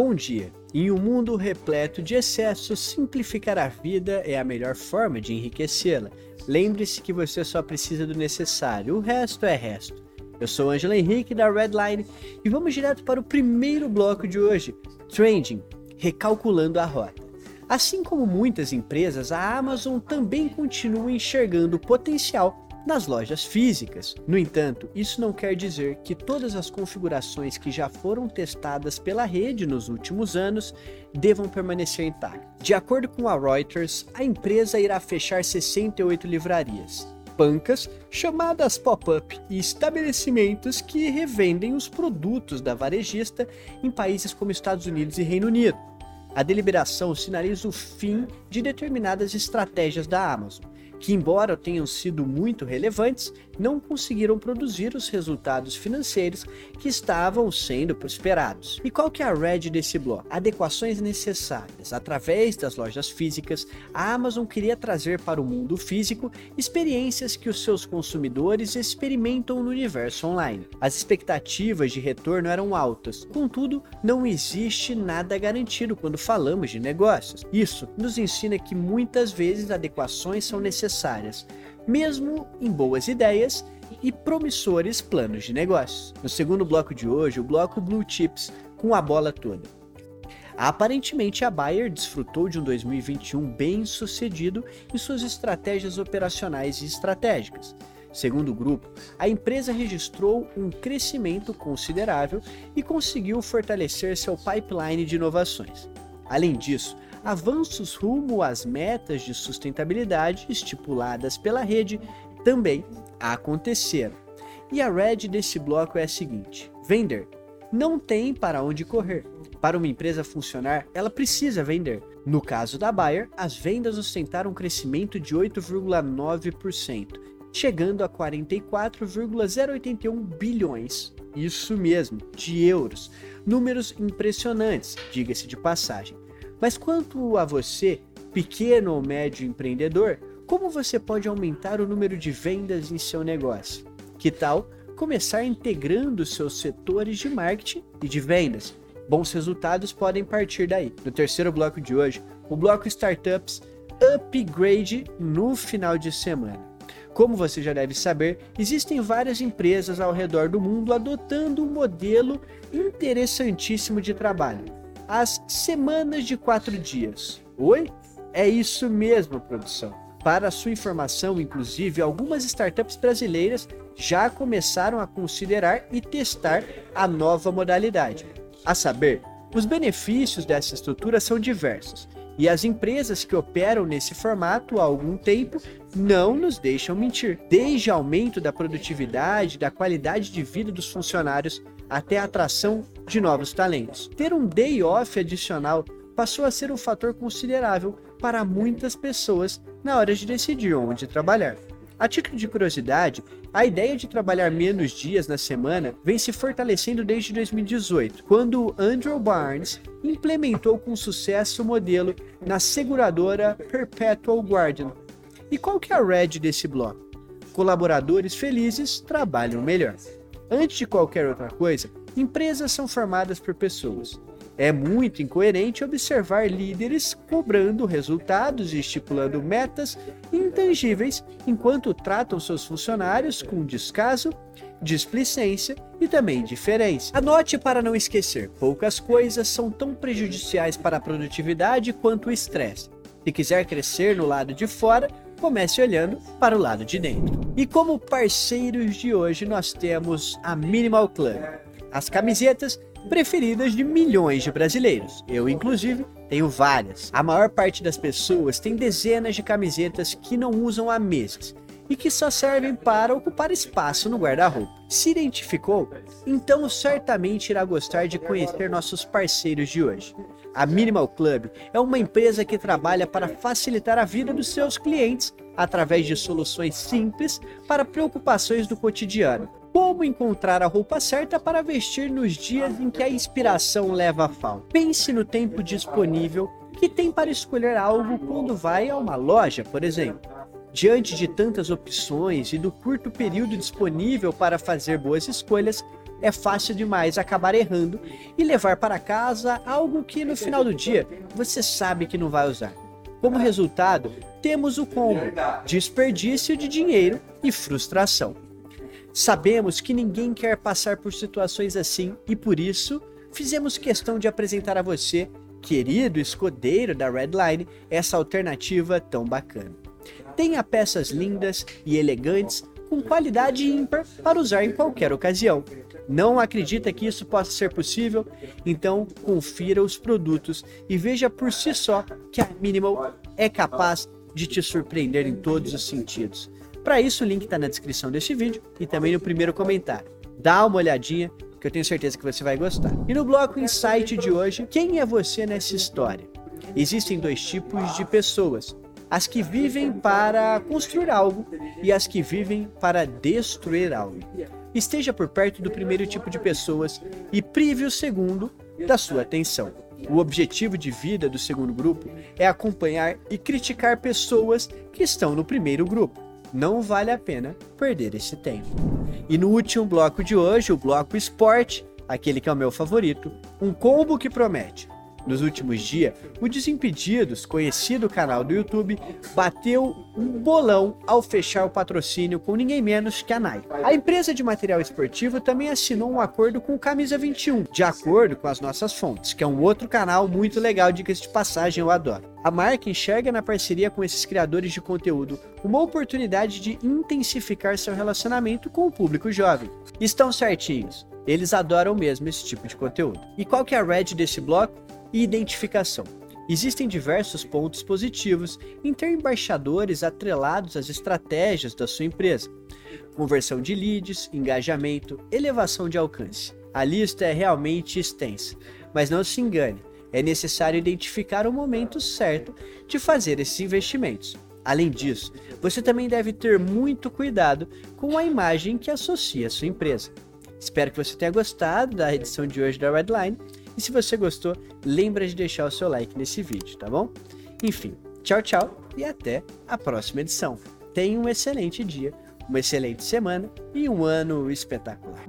Bom dia. Em um mundo repleto de excessos, simplificar a vida é a melhor forma de enriquecê-la. Lembre-se que você só precisa do necessário, o resto é resto. Eu sou Angela Henrique da Redline e vamos direto para o primeiro bloco de hoje: Trending recalculando a rota. Assim como muitas empresas, a Amazon também continua enxergando potencial nas lojas físicas. No entanto, isso não quer dizer que todas as configurações que já foram testadas pela rede nos últimos anos devam permanecer intactas. De acordo com a Reuters, a empresa irá fechar 68 livrarias, bancas, chamadas pop-up e estabelecimentos que revendem os produtos da varejista em países como Estados Unidos e Reino Unido. A deliberação sinaliza o fim de determinadas estratégias da Amazon, que, embora tenham sido muito relevantes, não conseguiram produzir os resultados financeiros que estavam sendo esperados. E qual que é a red desse bloco? Adequações necessárias. Através das lojas físicas, a Amazon queria trazer para o mundo físico experiências que os seus consumidores experimentam no universo online. As expectativas de retorno eram altas, contudo, não existe nada garantido quando falamos de negócios. Isso nos ensina que muitas vezes adequações são necessárias mesmo em boas ideias e promissores planos de negócios. No segundo bloco de hoje, o bloco Blue Chips com a bola toda. Aparentemente, a Bayer desfrutou de um 2021 bem sucedido em suas estratégias operacionais e estratégicas. Segundo o grupo, a empresa registrou um crescimento considerável e conseguiu fortalecer seu pipeline de inovações. Além disso, avanços rumo às metas de sustentabilidade estipuladas pela rede também aconteceram. E a red desse bloco é a seguinte: vender não tem para onde correr. Para uma empresa funcionar, ela precisa vender. No caso da Bayer, as vendas ostentaram um crescimento de 8,9%, chegando a 44,081 bilhões. Isso mesmo, de euros. Números impressionantes, diga-se de passagem. Mas quanto a você, pequeno ou médio empreendedor, como você pode aumentar o número de vendas em seu negócio? Que tal começar integrando seus setores de marketing e de vendas? Bons resultados podem partir daí. No terceiro bloco de hoje, o bloco Startups Upgrade no final de semana. Como você já deve saber, existem várias empresas ao redor do mundo adotando um modelo interessantíssimo de trabalho as semanas de quatro dias. Oi? É isso mesmo, produção. Para sua informação, inclusive, algumas startups brasileiras já começaram a considerar e testar a nova modalidade. A saber, os benefícios dessa estrutura são diversos e as empresas que operam nesse formato há algum tempo não nos deixam mentir. Desde aumento da produtividade, da qualidade de vida dos funcionários, até a atração de novos talentos. Ter um day off adicional passou a ser um fator considerável para muitas pessoas na hora de decidir onde trabalhar. A título de curiosidade, a ideia de trabalhar menos dias na semana vem se fortalecendo desde 2018, quando Andrew Barnes implementou com sucesso o modelo na seguradora Perpetual Guardian. E qual que é a red desse bloco? Colaboradores felizes trabalham melhor. Antes de qualquer outra coisa, empresas são formadas por pessoas. É muito incoerente observar líderes cobrando resultados e estipulando metas intangíveis enquanto tratam seus funcionários com descaso, displicência e também indiferença. Anote para não esquecer: poucas coisas são tão prejudiciais para a produtividade quanto o estresse. Se quiser crescer no lado de fora, comece olhando para o lado de dentro. E como parceiros de hoje, nós temos a Minimal Club, as camisetas preferidas de milhões de brasileiros. Eu, inclusive, tenho várias. A maior parte das pessoas tem dezenas de camisetas que não usam há meses e que só servem para ocupar espaço no guarda-roupa. Se identificou? Então certamente irá gostar de conhecer nossos parceiros de hoje. A Minimal Club é uma empresa que trabalha para facilitar a vida dos seus clientes através de soluções simples para preocupações do cotidiano. Como encontrar a roupa certa para vestir nos dias em que a inspiração leva a falta? Pense no tempo disponível que tem para escolher algo quando vai a uma loja, por exemplo. Diante de tantas opções e do curto período disponível para fazer boas escolhas, é fácil demais acabar errando e levar para casa algo que no final do dia você sabe que não vai usar. Como resultado, temos o combo: desperdício de dinheiro e frustração. Sabemos que ninguém quer passar por situações assim e por isso fizemos questão de apresentar a você, querido escudeiro da Redline, essa alternativa tão bacana. Tenha peças lindas e elegantes com qualidade ímpar para usar em qualquer ocasião. Não acredita que isso possa ser possível? Então confira os produtos e veja por si só que a Minimal é capaz de te surpreender em todos os sentidos. Para isso, o link está na descrição deste vídeo e também no primeiro comentário. Dá uma olhadinha que eu tenho certeza que você vai gostar. E no bloco Insight de hoje, quem é você nessa história? Existem dois tipos de pessoas: as que vivem para construir algo e as que vivem para destruir algo. Esteja por perto do primeiro tipo de pessoas e prive o segundo da sua atenção. O objetivo de vida do segundo grupo é acompanhar e criticar pessoas que estão no primeiro grupo. Não vale a pena perder esse tempo. E no último bloco de hoje, o bloco esporte, aquele que é o meu favorito, um combo que promete nos últimos dias, o Desimpedidos, conhecido canal do YouTube, bateu um bolão ao fechar o patrocínio com ninguém menos que a Nike. A empresa de material esportivo também assinou um acordo com o Camisa 21, de acordo com as nossas fontes, que é um outro canal muito legal, dicas de passagem, eu adoro. A marca enxerga na parceria com esses criadores de conteúdo uma oportunidade de intensificar seu relacionamento com o público jovem. Estão certinhos. Eles adoram mesmo esse tipo de conteúdo. E qual que é a red desse bloco? E identificação. Existem diversos pontos positivos em ter embaixadores atrelados às estratégias da sua empresa. Conversão de leads, engajamento, elevação de alcance. A lista é realmente extensa, mas não se engane, é necessário identificar o momento certo de fazer esses investimentos. Além disso, você também deve ter muito cuidado com a imagem que associa a sua empresa. Espero que você tenha gostado da edição de hoje da Redline e se você gostou, lembra de deixar o seu like nesse vídeo, tá bom? Enfim, tchau, tchau e até a próxima edição. Tenha um excelente dia, uma excelente semana e um ano espetacular.